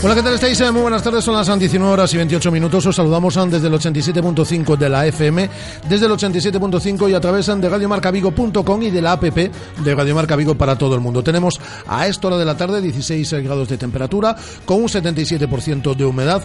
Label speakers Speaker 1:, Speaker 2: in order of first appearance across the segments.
Speaker 1: Hola, ¿qué tal estáis? Eh, Muy buenas tardes, son las 19 horas y 28 minutos. Os saludamos eh, desde el 87.5 de la FM, desde el 87.5 y a través eh, de radiomarcavigo.com y de la app de Radio Marca Vigo para todo el mundo. Tenemos a esta hora de la tarde 16 grados de temperatura, con un 77% de humedad.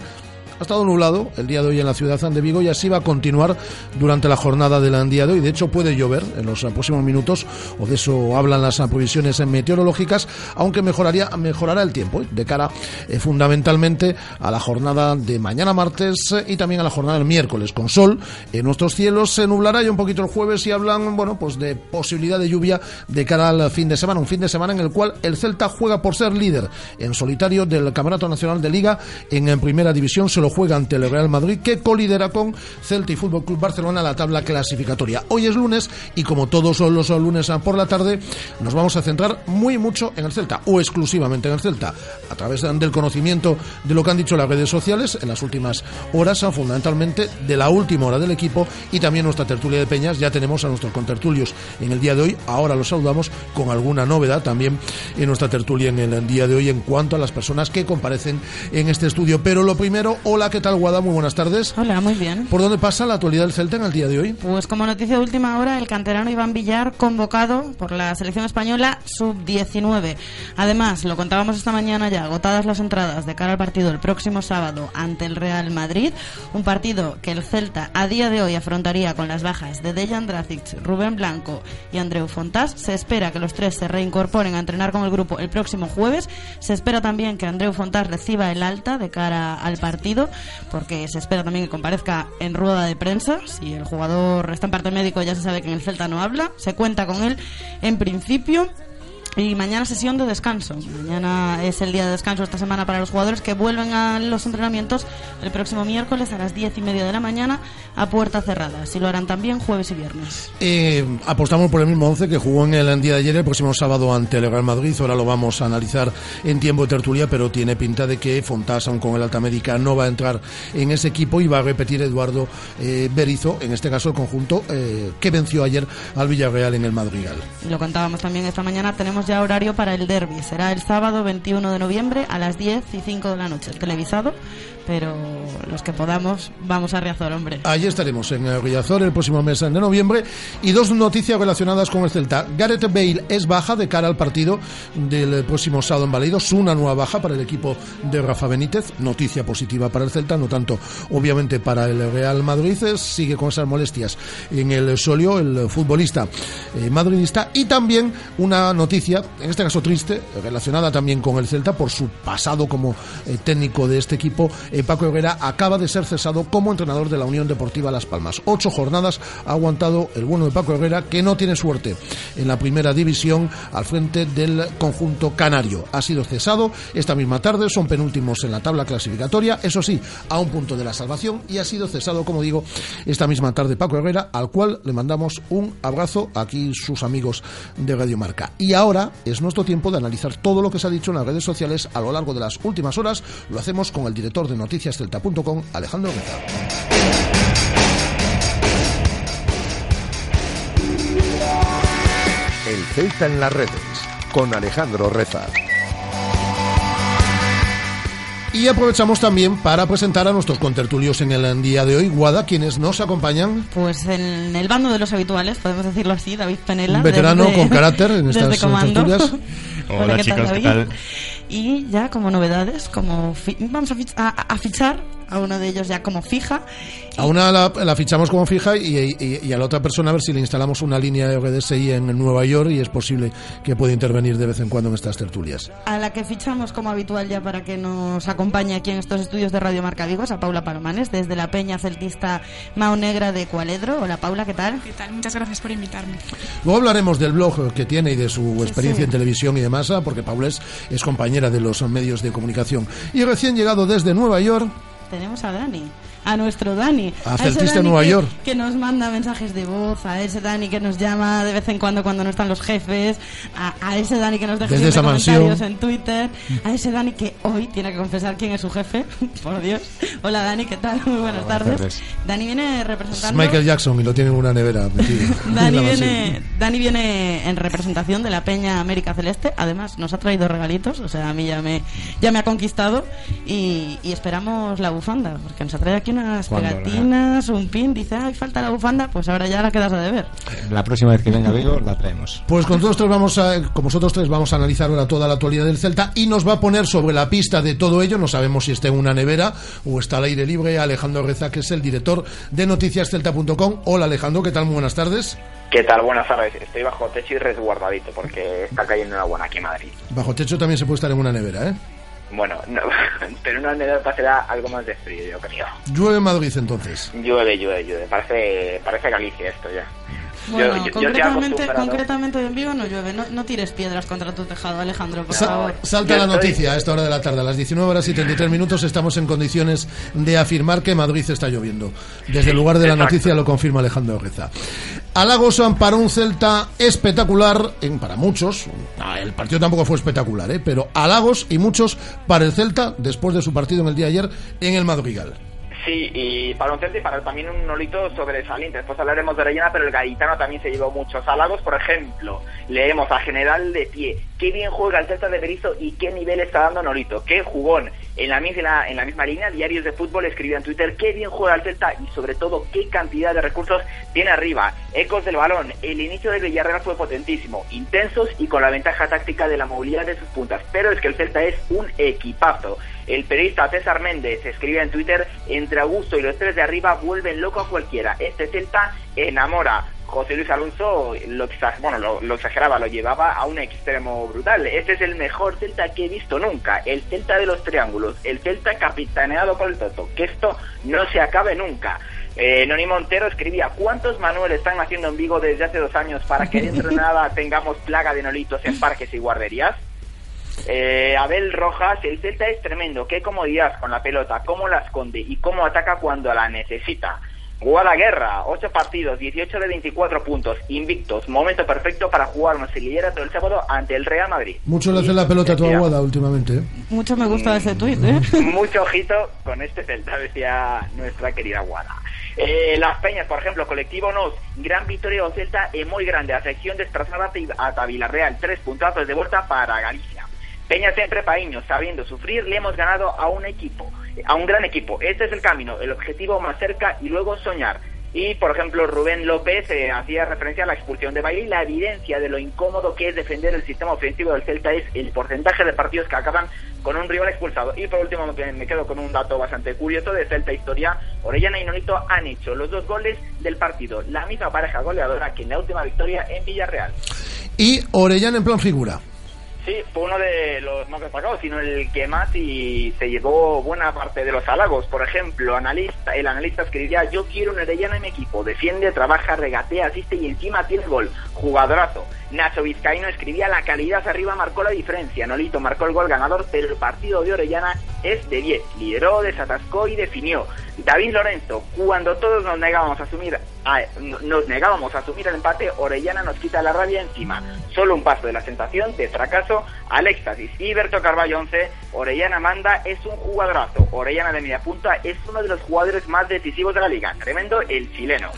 Speaker 1: Ha estado nublado el día de hoy en la ciudad de Vigo y así va a continuar durante la jornada del día de hoy. De hecho, puede llover en los próximos minutos, o de eso hablan las previsiones meteorológicas, aunque mejoraría, mejorará el tiempo ¿eh? de cara eh, fundamentalmente a la jornada de mañana martes eh, y también a la jornada del miércoles, con sol en nuestros cielos. Se nublará ya un poquito el jueves y hablan, bueno, pues de posibilidad de lluvia de cara al fin de semana, un fin de semana en el cual el Celta juega por ser líder en solitario del Campeonato Nacional de Liga en, en primera división. Se lo juega ante el Real Madrid, que colidera con Celta y Fútbol Club Barcelona la tabla clasificatoria. Hoy es lunes y como todos los lunes por la tarde, nos vamos a centrar muy mucho en el Celta, o exclusivamente en el Celta, a través del conocimiento de lo que han dicho las redes sociales en las últimas horas, fundamentalmente de la última hora del equipo y también nuestra tertulia de peñas. Ya tenemos a nuestros contertulios en el día de hoy. Ahora los saludamos con alguna novedad también en nuestra tertulia en el día de hoy en cuanto a las personas que comparecen en este estudio. Pero lo primero, Hola, ¿qué tal, Guada? Muy buenas tardes.
Speaker 2: Hola, muy bien.
Speaker 1: ¿Por dónde pasa la actualidad del Celta en el día de hoy?
Speaker 2: Pues como noticia de última hora, el canterano Iván Villar convocado por la selección española sub-19. Además, lo contábamos esta mañana ya, agotadas las entradas de cara al partido el próximo sábado ante el Real Madrid, un partido que el Celta a día de hoy afrontaría con las bajas de Dejan Dracic, Rubén Blanco y Andreu Fontás. Se espera que los tres se reincorporen a entrenar con el grupo el próximo jueves. Se espera también que Andreu Fontás reciba el alta de cara al partido porque se espera también que comparezca en rueda de prensa. Si el jugador está en parte médico, ya se sabe que en el Celta no habla. Se cuenta con él en principio. Y mañana sesión de descanso. Mañana es el día de descanso esta semana para los jugadores que vuelven a los entrenamientos el próximo miércoles a las diez y media de la mañana a puerta cerrada. Si lo harán también jueves y viernes.
Speaker 1: Eh, apostamos por el mismo once que jugó en el día de ayer, el próximo sábado ante el Real Madrid. Ahora lo vamos a analizar en tiempo de tertulia, pero tiene pinta de que Fontás, aun con el alta médica, no va a entrar en ese equipo y va a repetir Eduardo eh, Berizo, en este caso el conjunto eh, que venció ayer al Villarreal en el Madrigal.
Speaker 2: Lo contábamos también esta mañana. Tenemos ya horario para el derby. Será el sábado 21 de noviembre a las 10 y 5 de la noche. Televisado, pero los que podamos vamos a Riazor, hombre.
Speaker 1: Allí estaremos en el Riazor el próximo mes de noviembre. Y dos noticias relacionadas con el Celta. Gareth Bale es baja de cara al partido del próximo sábado en Baleidos. Una nueva baja para el equipo de Rafa Benítez. Noticia positiva para el Celta, no tanto obviamente para el Real Madrid. Sigue con esas molestias en el solio, el futbolista eh, madridista. Y también una noticia, en este caso triste, relacionada también con el Celta por su pasado como eh, técnico de este equipo. Eh, Paco Herrera acaba de ser cesado como entrenador de la Unión Deportiva Las Palmas. Ocho jornadas ha aguantado el bueno de Paco Herrera, que no tiene suerte en la primera división al frente del conjunto canario. Ha sido cesado esta misma tarde, son penúltimos en la tabla clasificatoria, eso sí, a un punto de la salvación, y ha sido cesado, como digo, esta misma tarde Paco Herrera, al cual le mandamos un abrazo aquí sus amigos de Radio Marca. Y ahora es nuestro tiempo de analizar todo lo que se ha dicho en las redes sociales a lo largo de las últimas horas. Lo hacemos con el director de noticiascelta.com, Alejandro Reza.
Speaker 3: Celta en las redes, con Alejandro Reza.
Speaker 1: Y aprovechamos también para presentar a nuestros contertulios en el día de hoy. Guada, quienes nos acompañan.
Speaker 2: Pues en el bando de los habituales, podemos decirlo así, David Penela.
Speaker 1: Un veterano
Speaker 2: desde-
Speaker 1: con carácter en
Speaker 2: desde
Speaker 1: estas
Speaker 2: Comando.
Speaker 1: tertulias.
Speaker 2: Hola,
Speaker 4: Hola,
Speaker 2: ¿qué tal,
Speaker 4: chicos, ¿qué tal?
Speaker 2: Y ya como novedades, como vamos a, fich- a- a fichar a uno de ellos ya como fija.
Speaker 1: A una la, fichamos como fija y, a la otra persona a ver si le instalamos una línea de RDSI en Nueva York y es posible que pueda intervenir de vez en cuando en estas tertulias.
Speaker 2: A la que fichamos como habitual ya para que nos acompañe aquí en estos estudios de Radio Marca Vigos, a Paula Palomanes, desde la Peña Celtista Mao Negra de Cualedro. Hola Paula, ¿qué tal?
Speaker 4: ¿Qué tal? Muchas gracias por invitarme.
Speaker 1: Luego hablaremos del blog que tiene y de su experiencia en televisión y demás, ¿ah? porque Paula es, es compañera de los medios de comunicación. Y recién llegado desde Nueva York.
Speaker 2: Tenemos a Dani a nuestro Dani.
Speaker 1: A, a Nueva
Speaker 2: que,
Speaker 1: York.
Speaker 2: Que nos manda mensajes de voz, a ese Dani que nos llama de vez en cuando cuando no están los jefes, a, ese Dani que nos deja
Speaker 1: Desde
Speaker 2: comentarios en Twitter, a ese Dani que hoy tiene que confesar quién es su jefe, por Dios. Hola Dani, ¿qué tal? Muy buenas, tardes. Dani viene representando...
Speaker 1: Es Michael Jackson y lo tiene en una nevera.
Speaker 2: Dani, viene, Dani viene en representación de la Peña América Celeste, además nos ha traído regalitos, o sea, a mí ya me, ya me ha conquistado y, y esperamos la bufanda, porque nos ha traído aquí unas pegatinas, un pin, dice, ay, falta la bufanda, pues ahora ya la quedas a deber.
Speaker 5: La próxima vez que venga Vigo la traemos.
Speaker 1: Pues con todos tres vamos a, como vosotros tres, vamos a analizar ahora toda la actualidad del Celta y nos va a poner sobre la pista de todo ello, no sabemos si está en una nevera o está al aire libre, Alejandro Reza, que es el director de noticiascelta.com. Hola Alejandro, ¿qué tal? Muy buenas tardes.
Speaker 6: ¿Qué tal? Buenas tardes. Estoy bajo techo y resguardadito porque está cayendo una buena aquí en Madrid.
Speaker 1: Bajo techo también se puede estar en una nevera, ¿eh?
Speaker 6: Bueno, no, pero una anécdota será algo más de frío, yo creo.
Speaker 1: ¿Llueve en Madrid entonces?
Speaker 6: Llueve, llueve, llueve. Parece, parece Galicia esto ya.
Speaker 2: Bueno, concretamente, concretamente en vivo no llueve. No, tires piedras contra tu tejado, Alejandro, por favor.
Speaker 1: Salta la noticia a esta hora de la tarde. A las 19 horas y 33 minutos estamos en condiciones de afirmar que Madrid está lloviendo. Desde el lugar de la noticia lo confirma Alejandro Reza. Halagos para un Celta espectacular, en, para muchos. El partido tampoco fue espectacular, ¿eh? pero halagos y muchos para el Celta después de su partido en el día de ayer en el Madrigal.
Speaker 6: Sí, y para un Celta y para también un Nolito sobresaliente. Después hablaremos de Orellana, pero el Gaitano también se llevó muchos halagos. Por ejemplo, leemos a General de Pie. Qué bien juega el Celta de Berizzo y qué nivel está dando Nolito. Qué jugón. En la, misma, en la misma línea, Diarios de Fútbol escribió en Twitter qué bien juega el Celta y sobre todo qué cantidad de recursos tiene arriba. Ecos del balón. El inicio del Villarreal fue potentísimo, intensos y con la ventaja táctica de la movilidad de sus puntas. Pero es que el Celta es un equipazo. El periodista César Méndez escribe en Twitter, entre Augusto y los tres de arriba vuelven loco a cualquiera. Este Celta enamora. José Luis Alonso lo, bueno, lo, exageraba, lo llevaba a un extremo brutal. Este es el mejor Celta que he visto nunca, el Celta de los triángulos, el Celta capitaneado por el Toto, que esto no se acabe nunca. Eh, Noni Montero escribía, ¿cuántos Manuel están haciendo en Vigo desde hace dos años para que dentro de nada tengamos plaga de nolitos en parques y guarderías? Eh, Abel Rojas, el Celta es tremendo, qué comodidad con la pelota, cómo la esconde y cómo ataca cuando la necesita. Guerra, 8 partidos, 18 de 24 puntos, invictos, momento perfecto para jugar una todo el sábado ante el Real Madrid.
Speaker 1: Mucho le hace la pelota a tu Aguada últimamente. ¿eh?
Speaker 2: Mucho me gusta ese tuit, ¿eh?
Speaker 6: Mucho ojito con este Celta, decía nuestra querida Guada. Eh, las Peñas, por ejemplo, colectivo Nos, gran victoria de Celta y muy grande, a sección desplazada a Villarreal, tres puntazos de vuelta para Galicia. Peña siempre paíño, sabiendo sufrir, le hemos ganado a un equipo, a un gran equipo. Este es el camino, el objetivo más cerca y luego soñar. Y, por ejemplo, Rubén López eh, hacía referencia a la expulsión de Bailey. La evidencia de lo incómodo que es defender el sistema ofensivo del Celta es el porcentaje de partidos que acaban con un rival expulsado. Y por último, me quedo con un dato bastante curioso de Celta Historia. Orellana y Nolito han hecho los dos goles del partido. La misma pareja goleadora que en la última victoria en Villarreal.
Speaker 1: Y Orellana en plan figura.
Speaker 6: Sí, fue uno de los más destacados, sino el que más y se llevó buena parte de los halagos. Por ejemplo, analista, el analista escribía, yo quiero un Arellana en mi equipo, defiende, trabaja, regatea, asiste y encima tiene gol. Jugadorazo. Nacho Vizcaíno escribía, la calidad arriba marcó la diferencia. Nolito marcó el gol ganador, pero el partido de Orellana es de 10. Lideró, desatascó y definió. David Lorenzo, cuando todos nos negábamos a asumir, nos negábamos a asumir el empate, Orellana nos quita la rabia encima. Solo un paso de la sensación de fracaso al éxtasis. Y Berto Carballo 11, Orellana manda, es un jugadorazo. Orellana de media punta es uno de los jugadores más decisivos de la liga. Tremendo el chileno.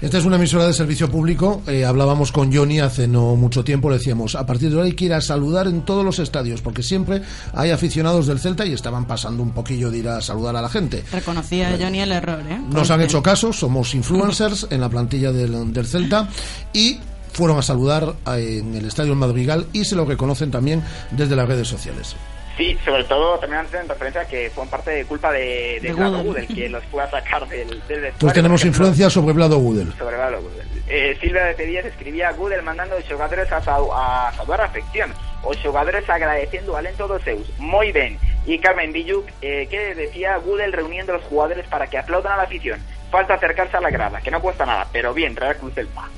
Speaker 1: Esta es una emisora de servicio público. Eh, hablábamos con Johnny hace no mucho tiempo. Le decíamos, a partir de ahora hay que ir a saludar en todos los estadios, porque siempre hay aficionados del Celta y estaban pasando un poquillo de ir a saludar a la gente.
Speaker 2: Reconocía Johnny el error, ¿eh?
Speaker 1: Nos han hecho caso, somos influencers en la plantilla del, del Celta y fueron a saludar en el Estadio Madrigal y se lo reconocen también desde las redes sociales.
Speaker 6: Sí, sobre todo también en referencia a que fue en parte de culpa de, de,
Speaker 2: De
Speaker 6: Vlado
Speaker 2: Gudel.
Speaker 6: Que los pueda sacar del, del vestuario.
Speaker 1: Entonces tenemos influencia sobre Vlado Gudel.
Speaker 6: sobre Vlado Gudel. Eh, Silvia de Pedías escribía Gudel mandando a, sau a saudar a afección os xogadores agradeciendo al alento dos seus moi ben y Carmen Villuc eh, que decía Gudel reuniendo a los jugadores para que aplaudan a la afición falta acercarse a la grada que no cuesta nada pero bien Real Cruz del Pa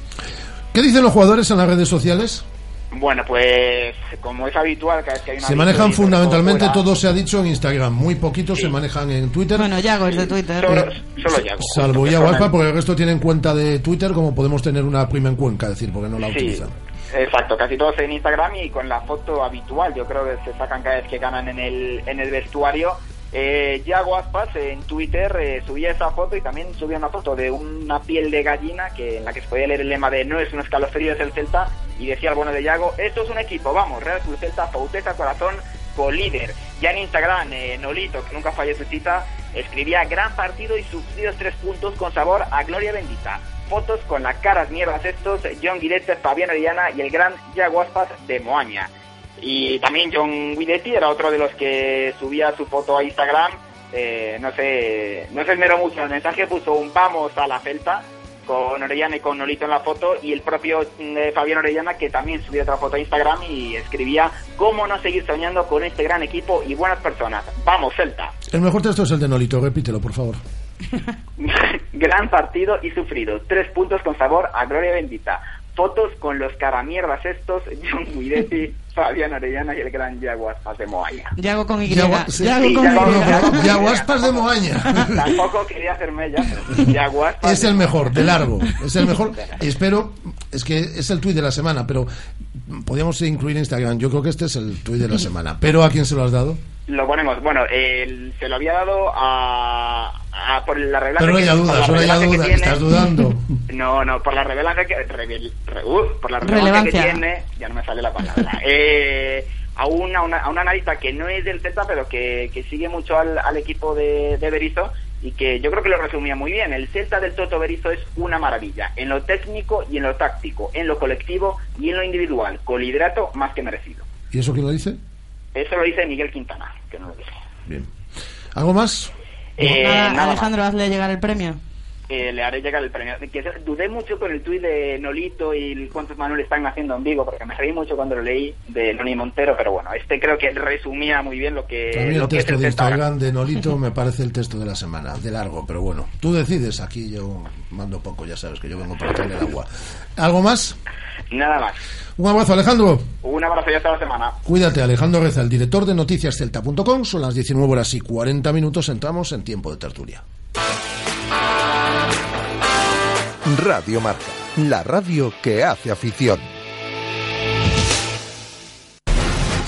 Speaker 1: ¿Qué dicen los jugadores en las redes sociales?
Speaker 6: Bueno pues como es habitual cada vez que hay una
Speaker 1: Se manejan
Speaker 6: victoria,
Speaker 1: fundamentalmente, todo se ha dicho en Instagram, muy poquitos se manejan en Twitter.
Speaker 2: Bueno, Yago es de Twitter.
Speaker 6: solo, solo Yago,
Speaker 1: Salvo
Speaker 6: justo,
Speaker 1: ya
Speaker 6: que son
Speaker 1: Guaspa,
Speaker 6: el-
Speaker 1: porque el resto tienen cuenta de Twitter, como podemos tener una prima en Cuenca, es decir, porque no la
Speaker 6: Sí,
Speaker 1: utilizan.
Speaker 6: exacto, casi todos en Instagram y con la foto habitual, yo creo que se sacan cada vez que ganan en el, en el vestuario. Eh, Yago Aspas en Twitter eh, subía esa foto y también subía una foto de una piel de gallina que en la que se podía leer el lema de no es un escalofrío, es el Celta y decía el bueno de Yago, esto es un equipo, vamos, Real Cruz Celta, Pauteza, Corazón, co-líder. Ya en Instagram, eh, Nolito, que nunca falló su cita, escribía gran partido y sufridos tres puntos con sabor a gloria bendita. Fotos con las caras mierdas estos, John Guidetti, Fabián Orellana y el gran Yago Aspas de Moaña. Y también John Guidetti era otro de los que subía su foto a Instagram. Eh, no sé, no se esmeró mucho. El mensaje puso un vamos a la Celta con Orellana y con Nolito en la foto y el propio eh, Fabián Orellana que también subió otra foto a Instagram y escribía cómo no seguir soñando con este gran equipo y buenas personas. Vamos, Celta.
Speaker 1: El mejor texto es el de Nolito, repítelo, por favor.
Speaker 6: gran partido y sufrido. Tres puntos con sabor a gloria bendita. Fotos con los caramierdas estos, John Guidetti, Fabián Orellana y el gran Jaguar de Moaña.
Speaker 2: Yago con Y.
Speaker 1: Yago- sí.
Speaker 2: Yago
Speaker 6: Sí,
Speaker 2: con
Speaker 6: Yago-
Speaker 2: Y.
Speaker 1: Yaguaspas de Moaña.
Speaker 6: Tampoco quería hacerme ella, pero Jaguar
Speaker 1: Es el mejor, de largo. Es el mejor. Espero, es que es el tuit de la semana, pero podríamos incluir Instagram. Yo creo que este es el tuit de la semana. Pero ¿a quién se lo has dado?
Speaker 6: Lo ponemos, bueno, el- se lo había dado a, a- por la revelación
Speaker 1: Pero no
Speaker 6: que-
Speaker 1: haya duda, solo haya
Speaker 6: que
Speaker 1: duda.
Speaker 6: tiene-
Speaker 1: Estás dudando.
Speaker 6: No, no, por la revelación que revel- re- uh, por la relevancia que tiene, ya no me sale la palabra. eh, a una, una- a una analista que no es del Celta, pero que, que sigue mucho al, al equipo de, de Berizzo y que yo creo que lo resumía muy bien. El Celta del Toto Berizzo es una maravilla, en lo técnico y en lo táctico, en lo colectivo y en lo individual, con liderato más que merecido.
Speaker 1: ¿Y eso quién lo dice?
Speaker 6: Eso lo dice Miguel Quintana, que no lo dice.
Speaker 1: Bien. ¿Algo más?
Speaker 6: Eh,
Speaker 2: Nada,
Speaker 6: nada más.
Speaker 2: Alejandro, hazle llegar el premio.
Speaker 6: eh, le haré llegar el premio. Que dudé mucho con el tuit de Nolito y cuántos Manuel están haciendo en Vigo, porque me reí mucho cuando lo leí de Noni Montero, pero bueno, este creo que resumía muy bien lo que, lo
Speaker 1: el texto de. Instagram de Nolito me parece el texto de la semana, de largo, pero bueno, tú decides, aquí yo mando poco, ya sabes que yo vengo para echarle el agua. ¿Algo más?
Speaker 6: Nada más.
Speaker 1: Un abrazo, Alejandro.
Speaker 6: Un abrazo y hasta la semana.
Speaker 1: Cuídate, Alejandro Reza, el director de noticiascelta.com. Son las 19 horas y 40 minutos, entramos en tiempo de tertulia.
Speaker 3: Radio Marca, la radio que hace afición.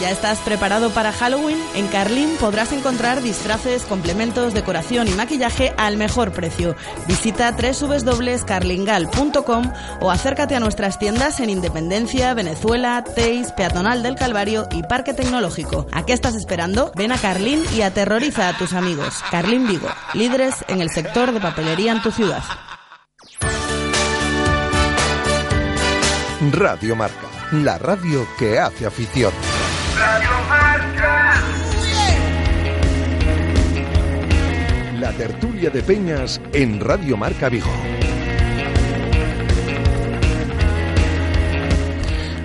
Speaker 7: ¿Ya estás preparado para Halloween? En Carlín podrás encontrar disfraces, complementos, decoración y maquillaje al mejor precio. Visita www.carlingal.com o acércate a nuestras tiendas en Independencia, Venezuela, Teis, Peatonal del Calvario y Parque Tecnológico. ¿A qué estás esperando? Ven a Carlín y aterroriza a tus amigos. Carlín Vigo, líderes en el sector de papelería en tu ciudad.
Speaker 3: Radio Marca, la radio que hace afición. La tertulia de Peñas en Radio Marca Vigo.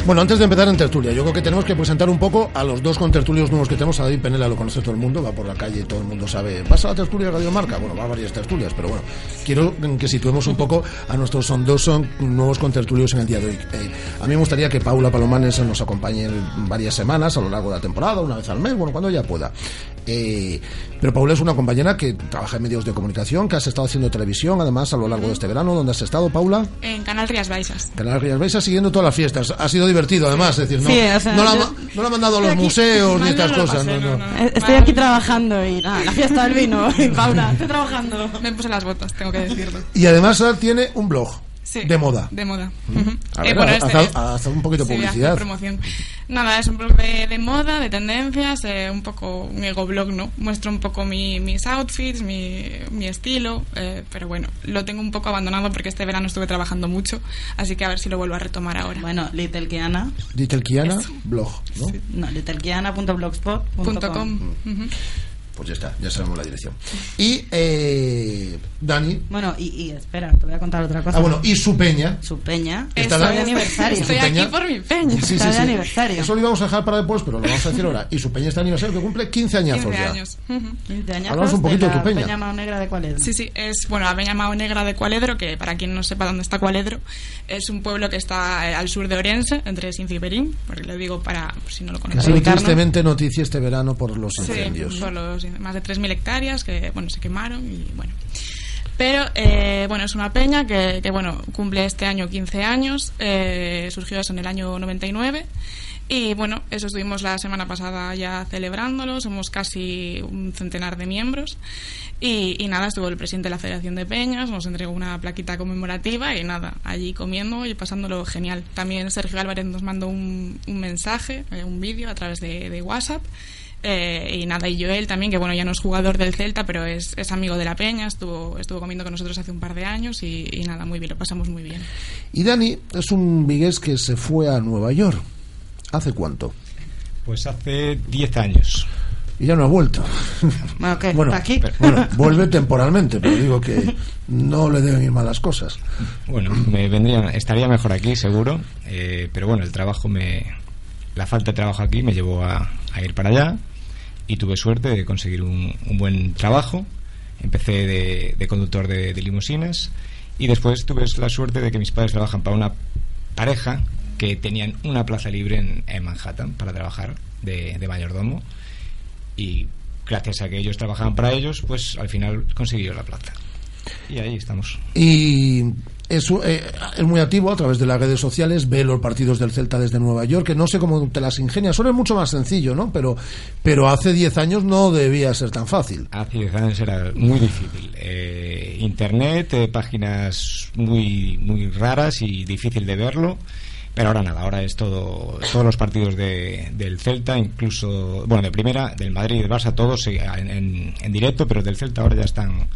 Speaker 1: Bueno, antes de empezar en tertulia, yo creo que tenemos que presentar un poco a los dos contertulios nuevos que tenemos. A David Penela lo conoce todo el mundo, va por la calle, todo el mundo sabe. ¿Vas a la tertulia de Radio Marca? Bueno, va a varias tertulias, pero bueno, quiero que situemos un poco a nuestros son dos son nuevos contertulios en el día de hoy. Eh, a mí me gustaría que Paula Palomanes nos acompañe varias semanas a lo largo de la temporada, una vez al mes, bueno, cuando ella pueda. Eh, pero Paula es una compañera que trabaja en medios de comunicación, que has estado haciendo televisión, además, a lo largo de este verano. ¿Dónde has estado, Paula?
Speaker 4: En Canal Rías Baixas.
Speaker 1: Canal Rías Baixas, siguiendo todas las fiestas. Ha sido divertido, además. Es decir, no,
Speaker 2: Sí, o sea,
Speaker 1: no, la,
Speaker 2: yo-
Speaker 1: no la han mandado a los
Speaker 2: Estoy aquí-
Speaker 1: museos ni
Speaker 4: no
Speaker 1: estas
Speaker 4: lo
Speaker 1: cosas.
Speaker 4: pasé,
Speaker 1: no, no.
Speaker 4: no, no.
Speaker 2: Estoy aquí trabajando y nada, la fiesta del vino. Y Paula, estoy trabajando.
Speaker 4: Me puse las botas, tengo que decirlo.
Speaker 1: Y además ahora tiene un blog
Speaker 4: Sí,
Speaker 1: de moda.
Speaker 4: De moda. Ujú.
Speaker 1: A
Speaker 4: Eh,
Speaker 1: ver,
Speaker 4: bueno,
Speaker 1: haz,
Speaker 4: este-
Speaker 1: un poquito
Speaker 4: Sí,
Speaker 1: publicidad.
Speaker 4: promoción. Nada, es un blog de, de moda, de tendencias, eh, un poco un ego blog, ¿no? Muestro un poco mi- mis outfits, mi, mi estilo, eh, pero bueno, lo tengo un poco abandonado porque este verano estuve trabajando mucho, así que a ver si lo vuelvo a retomar ahora.
Speaker 2: Bueno, Little Kiana.
Speaker 1: Little Kiana, blog, ¿no?
Speaker 2: No, littlekiana.blogspot.com.
Speaker 4: Punto com.
Speaker 1: Pues ya está, ya sabemos la dirección. Y eh, Dani.
Speaker 2: Bueno, y, y espera, te voy a contar otra cosa.
Speaker 1: Ah, bueno, y su peña.
Speaker 2: Su peña.
Speaker 1: Está la-
Speaker 2: de aniversario.
Speaker 4: Estoy
Speaker 1: Su peña.
Speaker 4: aquí por mi peña.
Speaker 1: Sí, sí,
Speaker 2: Está de
Speaker 1: sí.
Speaker 2: aniversario.
Speaker 1: Eso lo íbamos a dejar para después, pero lo vamos a decir ahora. Y su peña está de aniversario que cumple 15 añazos
Speaker 4: 15
Speaker 1: ya.
Speaker 4: años. Ujú.
Speaker 2: 15 añazos
Speaker 1: Hablamos un poquito de tu
Speaker 2: la
Speaker 1: peña.
Speaker 2: Mao Negra de cuál es.
Speaker 4: Sí, sí, es bueno, la Peña Mao Negra de Cualedro, que para quien no sepa dónde está Cualedro, es un pueblo que está eh, al sur de Orense, entre Sinci y Berín, porque lo digo para si no lo conocen.
Speaker 1: tristemente noticia este verano por los
Speaker 4: Sí,
Speaker 1: incendios.
Speaker 4: por los más de 3.000 hectáreas que bueno se quemaron y bueno. Pero eh, bueno, es una peña que, que, bueno cumple este año 15 años, eh, surgió eso en el año 99 y bueno, eso estuvimos la semana pasada ya celebrándolo, somos casi un centenar de miembros y, y nada, estuvo el presidente de la Federación de Peñas, nos entregó una plaquita conmemorativa y nada, allí comiendo y pasándolo genial. También Sergio Álvarez nos mandó un, un mensaje, eh, un vídeo a través de, de WhatsApp eh, y nada, y Joel también, que bueno, ya no es jugador del Celta, pero es, es amigo de la Peña, estuvo, estuvo comiendo con nosotros hace un par de años y, y nada, muy bien, lo pasamos muy bien.
Speaker 1: Y Dani es un vigués que se fue a Nueva York. ¿Hace cuánto?
Speaker 5: Pues hace 10 años.
Speaker 1: Y ya no ha vuelto.
Speaker 2: Bueno, ¿qué?
Speaker 1: Bueno,
Speaker 2: ¿Aquí?
Speaker 1: bueno, vuelve temporalmente, pero digo que no le deben ir mal las cosas.
Speaker 5: Bueno, me vendría, estaría mejor aquí, seguro. eh, pero bueno, el trabajo me. La falta de trabajo aquí me llevó a, a ir para allá y tuve suerte de conseguir un, un buen trabajo. Empecé de, de conductor de, de limusinas y después tuve la suerte de que mis padres trabajan para una pareja que tenían una plaza libre en, en Manhattan para trabajar de, de mayordomo y gracias a que ellos trabajaban para ellos, pues al final conseguí yo la plaza. Y ahí estamos.
Speaker 1: Y es, eh, es muy activo a través de las redes sociales, ve los partidos del Celta desde Nueva York, que no sé cómo te las ingenias. Ahora es mucho más sencillo, ¿no? Pero, pero hace 10 años no debía ser tan fácil.
Speaker 5: Hace 10 años era muy difícil. Eh, internet, eh, páginas muy, muy raras y difícil de verlo. Pero ahora nada, ahora es todo, todos los partidos de, del Celta, incluso, bueno, de primera, del Madrid y del Barça, todos en directo, pero del Celta ahora ya están,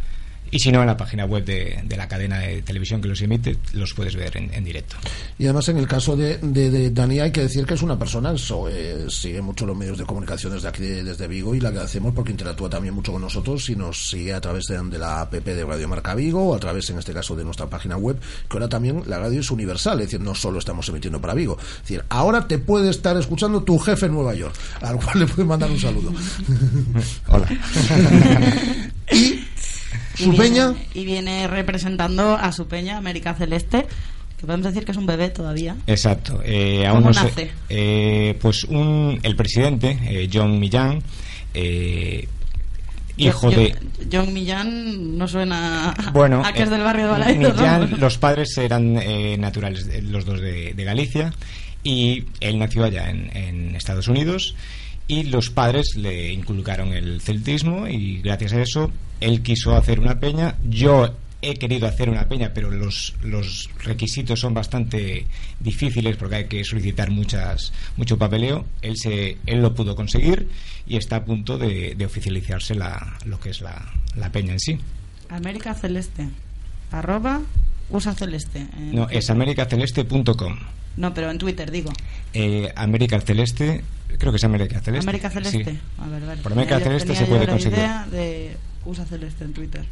Speaker 5: y si no, en la página web de, de la cadena de televisión que los emite, los puedes ver en, en directo.
Speaker 1: Y además en el caso de, de, de Dani hay que decir que es una persona, eso, eh, sigue mucho los medios de comunicación desde aquí, desde Vigo, y la agradecemos porque interactúa también mucho con nosotros y nos sigue a través de, de la app de Radio Marca Vigo, o a través, en este caso, de nuestra página web, que ahora también la radio es universal, es decir, no solo estamos emitiendo para Vigo. Es decir, ahora te puede estar escuchando tu jefe en Nueva York, al cual le puedes mandar un saludo.
Speaker 5: Hola.
Speaker 1: y
Speaker 2: Y
Speaker 1: su
Speaker 2: viene-
Speaker 1: peña,
Speaker 2: Y viene representando a su peña, América Celeste, que podemos decir que es un bebé todavía.
Speaker 5: Exacto. Eh, aún
Speaker 2: ¿Cómo
Speaker 5: no
Speaker 2: nace?
Speaker 5: eh, pues un, el presidente, eh, John Millán, eh, hijo
Speaker 2: Yo-
Speaker 5: de...
Speaker 2: John Millán no suena a-
Speaker 5: Bueno,
Speaker 2: a que es
Speaker 5: eh,
Speaker 2: del barrio de Balaídos.
Speaker 5: Millán,
Speaker 2: ¿no?
Speaker 5: los padres eran eh, naturales, los dos de, de Galicia, y él nació allá en, en Estados Unidos. Y los padres le inculcaron el celtismo y gracias a eso él quiso hacer una peña. Yo he querido hacer una peña, pero los, los requisitos son bastante difíciles porque hay que solicitar muchas, mucho papeleo. Él, se, él lo pudo conseguir y está a punto de, de oficializarse la, lo que es la, la peña en sí.
Speaker 2: América Celeste. Arroba USA Celeste.
Speaker 5: No, es americaceleste.com.
Speaker 2: No, pero en Twitter digo.
Speaker 5: Eh, América Celeste, creo que es América Celeste.
Speaker 2: América Celeste.
Speaker 5: Sí.
Speaker 2: A ver, vale.
Speaker 5: Por América
Speaker 2: Tenía
Speaker 5: Celeste se puede
Speaker 2: la
Speaker 5: conseguir.
Speaker 2: idea de USA Celeste en Twitter.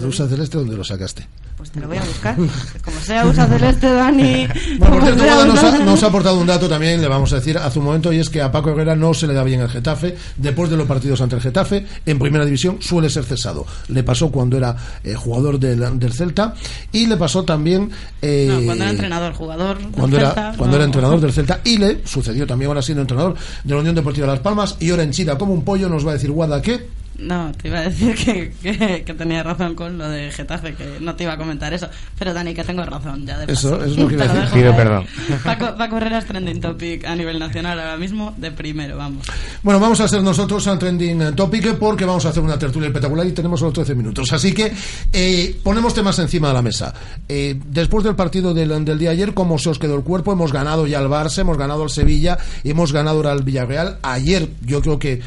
Speaker 1: Rosa Celeste, ¿dónde lo sacaste?
Speaker 2: Pues te lo voy a buscar. Como sea usa celeste, Dani.
Speaker 1: Bueno, por cierto, nos, ha, nos ha aportado un dato también, le vamos a decir hace un momento, y es que a Paco Herrera no se le da bien el Getafe. Después de los partidos ante el Getafe, en primera división suele ser cesado. Le pasó cuando era eh, jugador del, del Celta y le pasó también. eh,
Speaker 2: No, cuando era entrenador, jugador. del
Speaker 1: cuando era,
Speaker 2: Celta,
Speaker 1: cuando
Speaker 2: no.
Speaker 1: era entrenador del Celta y le sucedió también ahora siendo entrenador de la Unión Deportiva Las Palmas y ahora en China como un pollo nos va a decir Guada que
Speaker 2: No, te iba a decir que, que, que tenía razón con lo de Getafe, que no te iba a comentar eso. Pero Dani, que tengo razón, ya de
Speaker 1: Eso-
Speaker 2: paso.
Speaker 1: eso es lo que iba a decir.
Speaker 5: Pido perdón.
Speaker 2: Paco, Paco Herrera trending topic a nivel nacional ahora mismo, de primero, vamos.
Speaker 1: Bueno, vamos a ser nosotros al trending topic porque vamos a hacer una tertulia espectacular y tenemos solo 13 minutos. Así que eh, ponemos temas encima de la mesa. Eh, después del partido del, del día de ayer, ¿cómo se os quedó el cuerpo? Hemos ganado ya al Barça, hemos ganado al Sevilla, hemos ganado ahora al Villarreal. Ayer yo creo que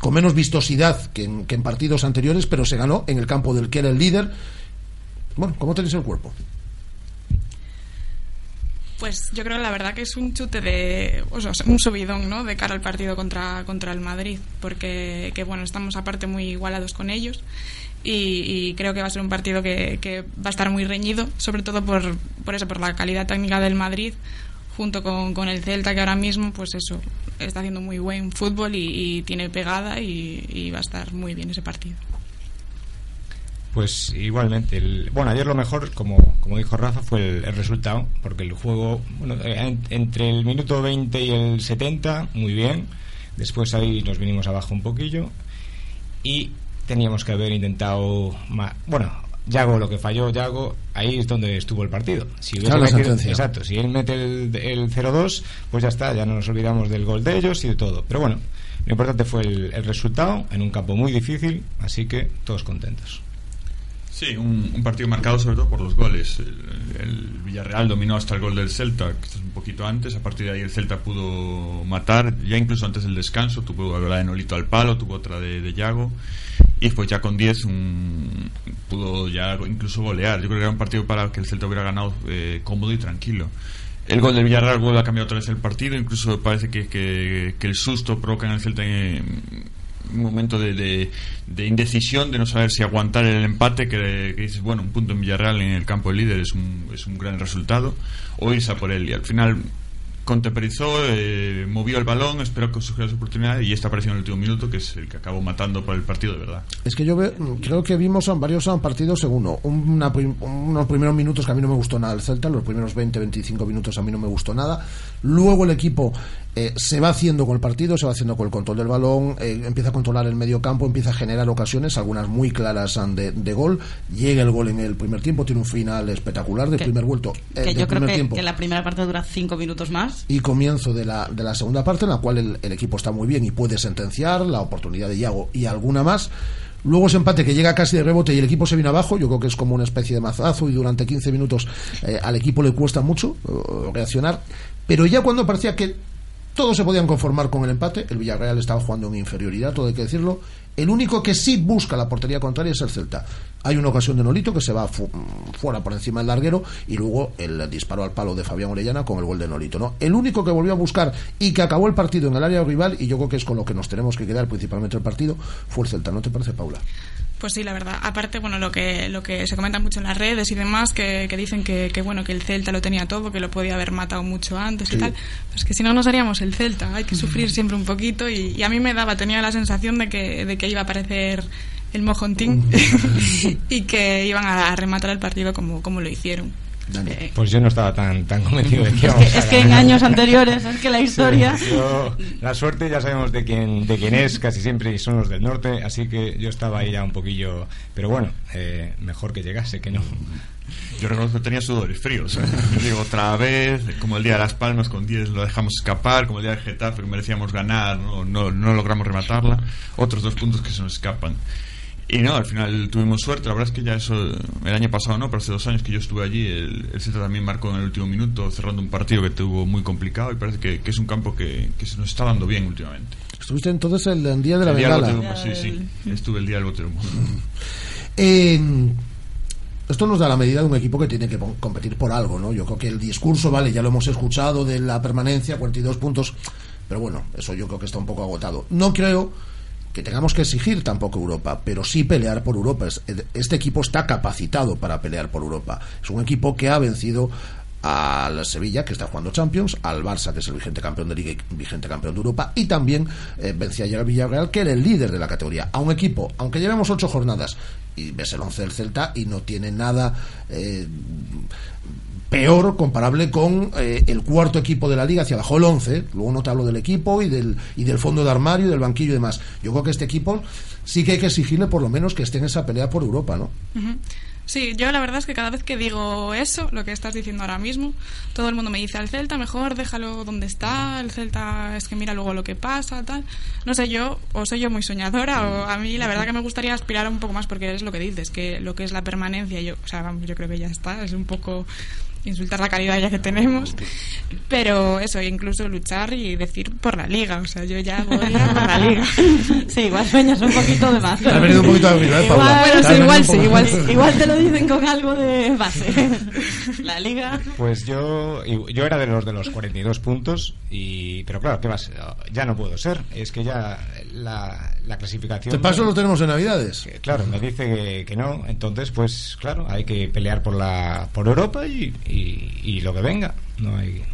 Speaker 1: con menos vistosidad que en, partidos anteriores, pero se ganó en el campo del que era el líder. Bueno, ¿cómo tenéis el cuerpo?
Speaker 4: Pues yo creo la verdad que es un chute de, o un subidón, ¿no? De cara al partido contra, contra el Madrid, porque que bueno, estamos aparte muy igualados con ellos y, y creo que va a ser un partido que, que va a estar muy reñido, sobre todo por, por eso, por la calidad técnica del Madrid junto con, con el Celta que ahora mismo, pues eso, está haciendo muy buen fútbol y, tiene pegada y, va a estar muy bien ese partido.
Speaker 5: Pues igualmente, el- bueno, ayer lo mejor, como, como dijo Rafa, fue el, resultado, porque el juego, bueno, eh, en- entre el minuto 20 y el 70, muy bien, después ahí nos vinimos abajo un poquillo y teníamos que haber intentado más, bueno, Yago lo que falló, Yago, ahí es donde estuvo el partido. Si
Speaker 1: Claro,
Speaker 5: metido- exacto, si él mete el, el 0-2, pues ya está, ya no nos olvidamos del gol de ellos y de todo. Pero bueno, lo importante fue el, el resultado en un campo muy difícil, así que todos contentos.
Speaker 8: Sí, un, partido marcado sobre todo por los goles. El, Villarreal dominó hasta el gol del Celta, quizás un poquito antes. A partir de ahí el Celta pudo matar, ya incluso antes del descanso. Tuvo la de Nolito al palo, tuvo otra de, de Yago. Y después ya con 10 un- pudo ya incluso golear. Yo creo que era un partido para que el Celta hubiera ganado eh, cómodo y tranquilo. El gol del Villarreal vuelve a cambiar otra vez el partido. Incluso parece que, que- que el susto provoca en el Celta eh, un momento de, de- de indecisión, de no saber si aguantar el empate, que, que dices, bueno, un punto en Villarreal en el campo del líder es un, es un gran resultado, o irse a por él. Y al final contemporizó, eh, movió el balón, esperó que surgiera su oportunidad y esta apareció en el último minuto, que es el que acabó matando por el partido de verdad.
Speaker 1: Es que yo ve- creo que vimos varios partidos en uno. Una unos primeros minutos que a mí no me gustó nada el Celta, los primeros 20-25 minutos a mí no me gustó nada. Luego el equipo eh, se va haciendo con el partido, se va haciendo con el control del balón, eh, empieza a controlar el medio campo, empieza a generar ocasiones, algunas muy claras de, de gol. Llega el gol en el primer tiempo, tiene un final espectacular del
Speaker 2: Que-
Speaker 1: primer vuelto. eh,
Speaker 2: que yo creo
Speaker 1: primer
Speaker 2: que,
Speaker 1: tiempo
Speaker 2: que la primera parte dura cinco minutos más.
Speaker 1: y comienzo de la, de la segunda parte en la cual el, el equipo está muy bien y puede sentenciar la oportunidad de Iago y alguna más. Luego ese empate que llega casi de rebote y el equipo se viene abajo, yo creo que es como una especie de mazazo y durante 15 minutos eh, al equipo le cuesta mucho eh, reaccionar. Pero ya cuando parecía que todos se podían conformar con el empate, el Villarreal estaba jugando en inferioridad, todo hay que decirlo. El único que sí busca la portería contraria es el Celta. Hay una ocasión de Nolito que se va fu- fuera por encima del larguero y luego el disparo al palo de Fabián Orellana con el gol de Nolito. ¿no? El único que volvió a buscar y que acabó el partido en el área rival, y yo creo que es con lo que nos tenemos que quedar principalmente el partido, fue el Celta. ¿No te parece, Paula?
Speaker 4: Pues sí, la verdad. Aparte, bueno, lo que, lo que se comenta mucho en las redes y demás, que, que dicen que, que, bueno, que el Celta lo tenía todo, que lo podía haber matado mucho antes
Speaker 1: Sí.
Speaker 4: y tal. Pues que si no nos haríamos el Celta, hay que sufrir siempre un poquito y, y a mí me daba, tenía la sensación de que, de que iba a aparecer el mojontín y que iban a rematar el partido como, como lo hicieron. Eh,
Speaker 5: Pues yo no estaba tan, tan convencido de que
Speaker 2: Es que,
Speaker 5: a
Speaker 2: es que en años anteriores, es que la historia...
Speaker 5: Sí, yo- la suerte ya sabemos de quién, de quién es, casi siempre son los del norte, así que yo estaba ahí ya un poquillo. Pero bueno, eh, mejor que llegase que no.
Speaker 8: Yo reconozco que tenía sudores fríos. ¿eh? Digo, otra vez, como el día de Las Palmas con 10 lo dejamos escapar, como el día de Getafe que merecíamos ganar, no, no, no logramos rematarla. Otros dos puntos que se nos escapan. Y no, al final tuvimos suerte. La verdad es que ya eso, el año pasado no, pero hace dos años que yo estuve allí, el, el Celta también marcó en el último minuto, cerrando un partido que tuvo muy complicado. Y parece que, que es un campo que, que se nos está dando bien últimamente.
Speaker 1: Estuviste entonces el, el día de la
Speaker 8: el día del sí, sí. Estuve el día del bote de humo.
Speaker 1: Eh, esto nos da la medida de un equipo que tiene que competir por algo, ¿no? Yo creo que el discurso, vale, ya lo hemos escuchado de la permanencia, 42 puntos, pero bueno, eso yo creo que está un poco agotado. No creo que tengamos que exigir tampoco Europa, pero sí pelear por Europa. Este equipo está capacitado para pelear por Europa. Es un equipo que ha vencido al Sevilla, que está jugando Champions, al Barça, que es el vigente campeón de Liga y vigente campeón de Europa, y también eh, vencía ayer al Villarreal, que era el líder de la categoría. A un equipo, aunque llevemos ocho jornadas, y ves el once del Celta, y no tiene nada eh, peor comparable con eh, el cuarto equipo de la liga hacia abajo el once luego no te hablo del equipo y del y del fondo de armario y del banquillo y demás. Yo creo que este equipo sí que hay que exigirle por lo menos que esté en esa pelea por Europa no
Speaker 4: Sí, yo la verdad es que cada vez que digo eso, lo que estás diciendo ahora mismo, todo el mundo me dice al Celta, mejor déjalo donde está, el Celta es que mira luego lo que pasa, tal. No sé, yo, o soy yo muy soñadora, o a mí la verdad que me gustaría aspirar un poco más, porque es lo que dices, que lo que es la permanencia, yo, o sea, vamos, yo creo que ya está, es un poco insultar la calidad ya que tenemos, pero eso, incluso luchar y decir por la liga, o sea, yo ya voy a por la liga.
Speaker 2: Sí, igual sueñas un poquito de más.
Speaker 1: Has venido un poquito de ¿eh,
Speaker 2: Paula? Igual, sí, igual sí, igual, igual te lo dicen con algo de base. La liga.
Speaker 5: Pues yo, yo era de los de los 42 puntos, y pero claro, ¿qué más? Ya no puedo ser, es que ya la, la clasificación...
Speaker 1: ¿Te paso lo tenemos en Navidades?
Speaker 5: Claro, me dice que, que, no, entonces pues claro, hay que pelear por la por Europa y y, lo que venga. No hay,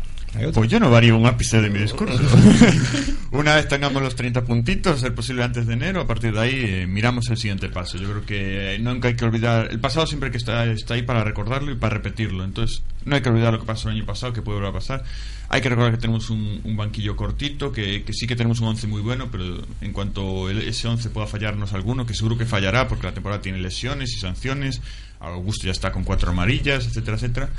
Speaker 8: Pues yo no varío un ápice de mi discurso. Una vez tengamos los 30 puntitos, ser posible antes de enero, a partir de ahí eh, miramos el siguiente paso. Yo creo que nunca hay que olvidar. El pasado siempre que está, está ahí para recordarlo y para repetirlo. Entonces, no hay que olvidar lo que pasó el año pasado, que puede volver a pasar. Hay que recordar que tenemos un, banquillo cortito, que, sí que tenemos un 11 muy bueno, pero en cuanto ese 11 pueda fallarnos alguno, que seguro que fallará porque la temporada tiene lesiones y sanciones. Augusto ya está con cuatro amarillas, etcétera, etcétera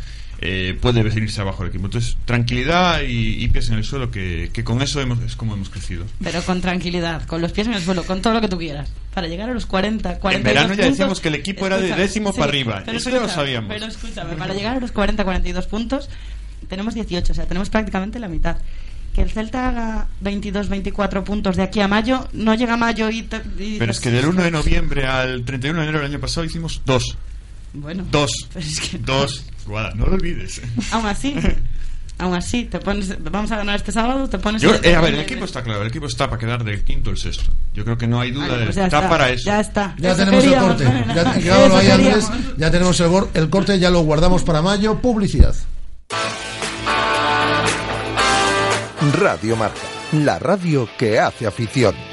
Speaker 8: eh, puede venirse abajo el equipo. Entonces, tranquilidad y, pies en el suelo, que, con eso hemos, es como hemos crecido.
Speaker 2: Pero con tranquilidad, con los pies en el suelo, con todo lo que tú quieras. Para llegar a los 40, 40
Speaker 8: En verano ya decíamos que el equipo era de décimo para arriba. Eso ya lo sabíamos.
Speaker 2: Pero escúchame, para llegar a los 40, 42 puntos, tenemos 18, o sea, tenemos prácticamente la mitad que el Celta haga 22, 24 puntos de aquí a mayo, no llega a mayo y...
Speaker 8: Pero es que del 1 de noviembre al 31 de enero del año pasado hicimos dos.
Speaker 2: Bueno.
Speaker 8: Dos. Dos no lo olvides.
Speaker 2: Aún así. Aún así, te pones, vamos a ganar este sábado, te pones...
Speaker 8: Eh, a ver, el equipo está claro, el equipo está para quedar del quinto al sexto. Yo creo que no hay duda, de, pues está, para eso.
Speaker 2: Ya está.
Speaker 1: Ya tenemos el corte. Ya, ya tenemos el, el corte, ya lo guardamos para mayo. Publicidad.
Speaker 3: Radio Marca, la radio que hace afición.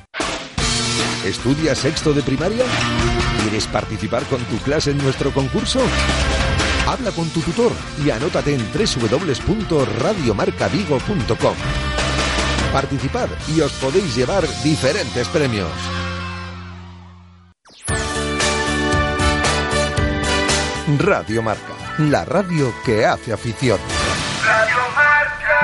Speaker 3: ¿Estudias sexto de primaria? ¿Quieres participar con tu clase en nuestro concurso? Habla con tu tutor y anótate en www.radiomarcavigo.com. Participad y os podéis llevar diferentes premios. Radio Marca, la radio que hace afición.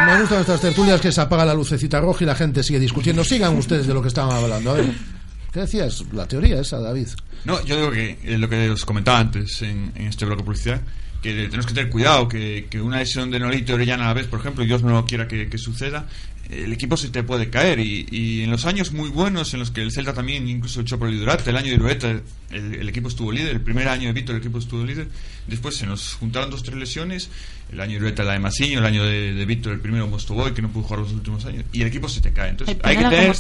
Speaker 1: Me gustan estas tertulias que se apaga la lucecita roja y la gente sigue discutiendo. Sigan ustedes de lo que estaban hablando. Ver. ¿Qué decías? La teoría esa, David.
Speaker 8: No, yo digo que eh, lo que os comentaba antes en, este bloque de publicidad, que tenemos que tener cuidado, que, una lesión de Nolito y Orellana a la vez, por ejemplo, Dios no quiera que, suceda, el equipo se te puede caer. Y, en los años muy buenos, en los que el Celta también incluso echó por el liderato, el año de Irueta, el, equipo estuvo líder, el primer año de Víctor el equipo estuvo líder, después se nos juntaron dos tres lesiones, el año de Irueta la de Masiño, el año de, Víctor el primero Mostoboy, que no pudo jugar los últimos años, y el equipo se te cae. Entonces hay que tener,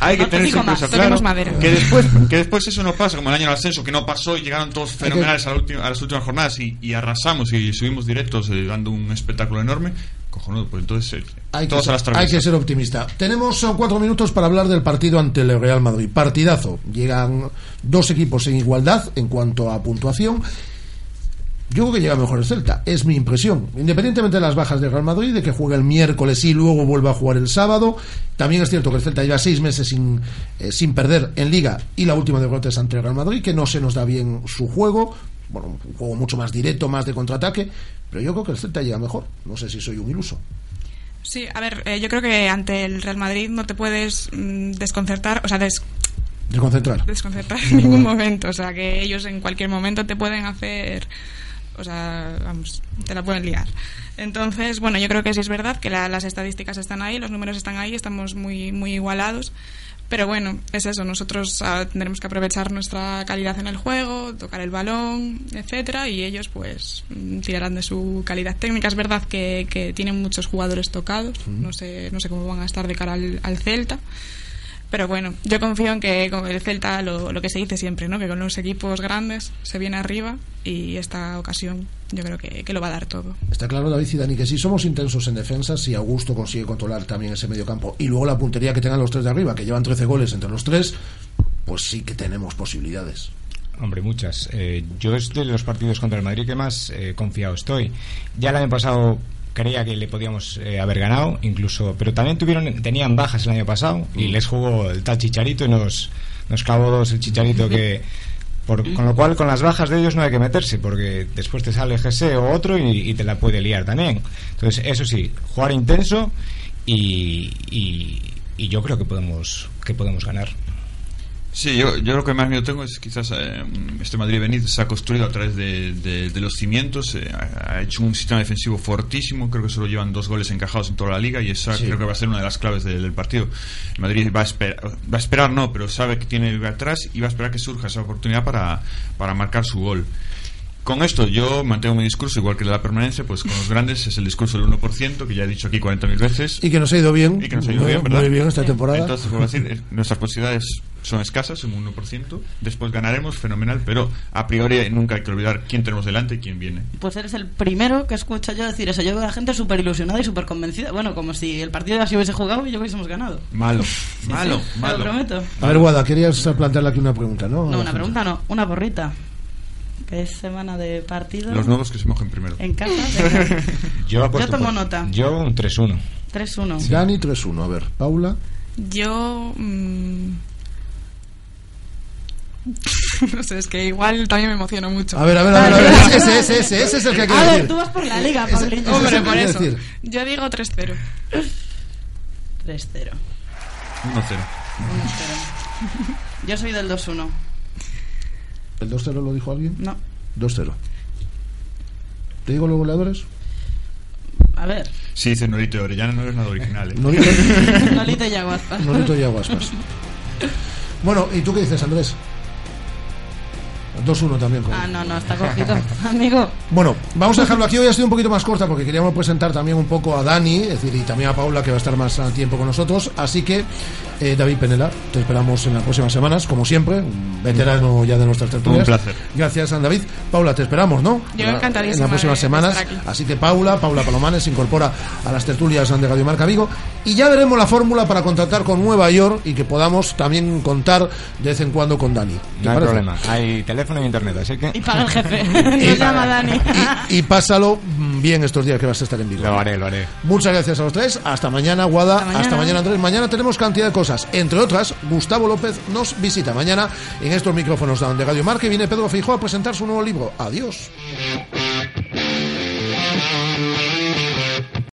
Speaker 8: hay que tener claro que después, que después eso no pasa, como el año del ascenso, que no pasó y llegaron todos fenomenales a, las últimas jornadas y, arrasamos y subimos directos eh, dando un espectáculo enorme cojonudo, pues entonces eh,
Speaker 1: hay, que ser, hay que ser optimista. Tenemos cuatro minutos para hablar del partido ante el Real Madrid. Partidazo. Llegan dos equipos en igualdad en cuanto a puntuación. Yo creo que llega mejor el Celta, es mi impresión. Independientemente de las bajas de Real Madrid, de que juegue el miércoles y luego vuelva a jugar el sábado. También es cierto que el Celta lleva seis meses sin, eh, sin perder en Liga y la última derrota es ante el Real Madrid, que no se nos da bien su juego. Bueno, un juego mucho más directo, más de contraataque. Pero yo creo que el Celta llega mejor. No sé si soy un iluso.
Speaker 4: Sí, a ver, eh, yo creo que ante el Real Madrid no te puedes mm, desconcertar, o sea,
Speaker 1: Desconcentrar.
Speaker 4: desconcertar en ningún momento. O sea, que ellos en cualquier momento te pueden hacer. O sea, vamos, te la pueden liar. Entonces, bueno, yo creo que sí es verdad que la- las estadísticas están ahí, los números están ahí, estamos muy, muy igualados. Pero bueno, es eso, nosotros ah, tendremos que aprovechar nuestra calidad en el juego, tocar el balón, etcétera, y ellos pues mm, tirarán de su calidad técnica. Es verdad que, que tienen muchos jugadores tocados, no sé, no sé cómo van a estar de cara al, al Celta. Pero bueno, yo confío en que con el Celta, lo, lo que se dice siempre, ¿no? que con los equipos grandes se viene arriba y esta ocasión yo creo que, que lo va a dar todo.
Speaker 1: Está claro, David y Dani, que si somos intensos en defensa, si Augusto consigue controlar también ese medio campo y luego la puntería que tengan los tres de arriba, que llevan 13 goles entre los tres, pues sí que tenemos posibilidades.
Speaker 5: Hombre, muchas. Eh, yo es de los partidos contra el Madrid que más eh, confiado estoy. Ya el año pasado creía que le podíamos eh, haber ganado, incluso, pero también tuvieron, tenían bajas el año pasado y les jugó el tal Chicharito y nos, nos clavó dos el Chicharito que... Por, con lo cual, con las bajas de ellos no hay que meterse, porque después te sale GC o otro y, y te la puede liar también. Entonces, eso sí, jugar intenso y, y, y yo creo que podemos, que podemos ganar.
Speaker 8: Sí, yo, yo lo que más miedo tengo es quizás eh, este Madrid Benítez se ha construido a través de, de- de los cimientos, eh, ha hecho un sistema defensivo fortísimo, creo que solo llevan dos goles encajados en toda la liga y esa
Speaker 1: Sí.
Speaker 8: creo que va a ser una de las claves del, del partido. El Madrid va a, esperar, va a esperar, no, pero sabe que tiene atrás y va a esperar que surja esa oportunidad para, para marcar su gol. Con esto yo mantengo mi discurso, igual que la permanencia, pues con los grandes es el discurso del 1%, que ya he dicho aquí 40.000 veces.
Speaker 1: Y que nos ha ido bien.
Speaker 8: Y que nos ha ido
Speaker 1: muy,
Speaker 8: bien, ¿verdad?
Speaker 1: muy bien esta temporada.
Speaker 8: Entonces, vuelvo a decir, nuestras posibilidades son escasas, un 1%. Después ganaremos, fenomenal, pero a priori nunca hay que olvidar quién tenemos delante y quién viene.
Speaker 7: Pues eres el primero que escucha yo decir eso. Yo veo a la gente súper ilusionada y súper convencida. Bueno, como si el partido ya se hubiese jugado y yo hubiésemos ganado.
Speaker 8: Malo,
Speaker 7: Sí,
Speaker 8: malo,
Speaker 7: sí, te
Speaker 8: malo.
Speaker 7: Lo prometo.
Speaker 1: A ver, Guada, querías plantearle aquí una pregunta, ¿no?
Speaker 7: No, una pregunta no, una porrita. Que es semana de partido.
Speaker 8: Los nuevos que se mojen primero.
Speaker 7: En casa. venga.
Speaker 5: Yo, apuesto
Speaker 7: tomo
Speaker 5: por-
Speaker 7: nota.
Speaker 5: Yo un 3-1.
Speaker 7: 3-1.
Speaker 1: Dani 3-1. A ver, Paula.
Speaker 4: Yo. mm, no sé, es que igual también me emociono mucho.
Speaker 1: A ver, a ver, a ver. a ver. Ese, ese, ese, ese es el que hay que
Speaker 7: A ver,
Speaker 1: decir.
Speaker 7: tú vas por la liga,
Speaker 1: es
Speaker 4: Hombre, por eso.
Speaker 1: decir.
Speaker 4: Yo digo 3-0.
Speaker 7: 3-0.
Speaker 8: 1-0.
Speaker 7: 1-0. Yo soy del 2-1.
Speaker 1: ¿El 2-0 lo dijo alguien?
Speaker 7: No.
Speaker 1: 2-0. ¿Te digo los goleadores?
Speaker 7: A ver.
Speaker 8: Sí, dice Norito de Orellana, no eres nada original. ¿eh?
Speaker 1: Norito-
Speaker 7: Nolito y Aguaspas.
Speaker 1: Norito y Aguaspas. Bueno, ¿y tú qué dices, Andrés? 2-1 también.
Speaker 7: Ah, no, no, está cogido. Amigo.
Speaker 1: Bueno, vamos a dejarlo aquí. Hoy ha sido un poquito más corta porque queríamos presentar también un poco a Dani, es decir, y también a Paula, que va a estar más a tiempo con nosotros. Así que, eh, David Penela, te esperamos en las próximas semanas, como siempre, un veterano ya de nuestras tertulias.
Speaker 8: Un placer.
Speaker 1: Gracias, David. Paula, te esperamos, ¿no?
Speaker 4: Yo encantadísima
Speaker 1: En las próximas semanas. Así que Paula, Paula Palomanes, se incorpora a las tertulias de Radio Marca Vigo. Y ya veremos la fórmula para contratar con Nueva York y que podamos también contar de vez en cuando con Dani. ¿Te
Speaker 5: No hay
Speaker 1: parece?
Speaker 5: problema. Hay teléfono y internet, así que.
Speaker 7: Y paga el jefe. Nos llama Dani.
Speaker 1: Y pásalo bien estos días que vas a estar en Vigo.
Speaker 5: Lo haré, lo haré.
Speaker 1: Muchas gracias a los tres. Hasta mañana, Guada. Hasta
Speaker 7: Hasta
Speaker 1: mañana,
Speaker 7: mañana.
Speaker 1: Andrés. Mañana tenemos cantidad de cosas. Entre otras, Gustavo López nos visita mañana en estos micrófonos de Radio Marca y viene Pedro Feijóo a presentar su nuevo libro. Adiós.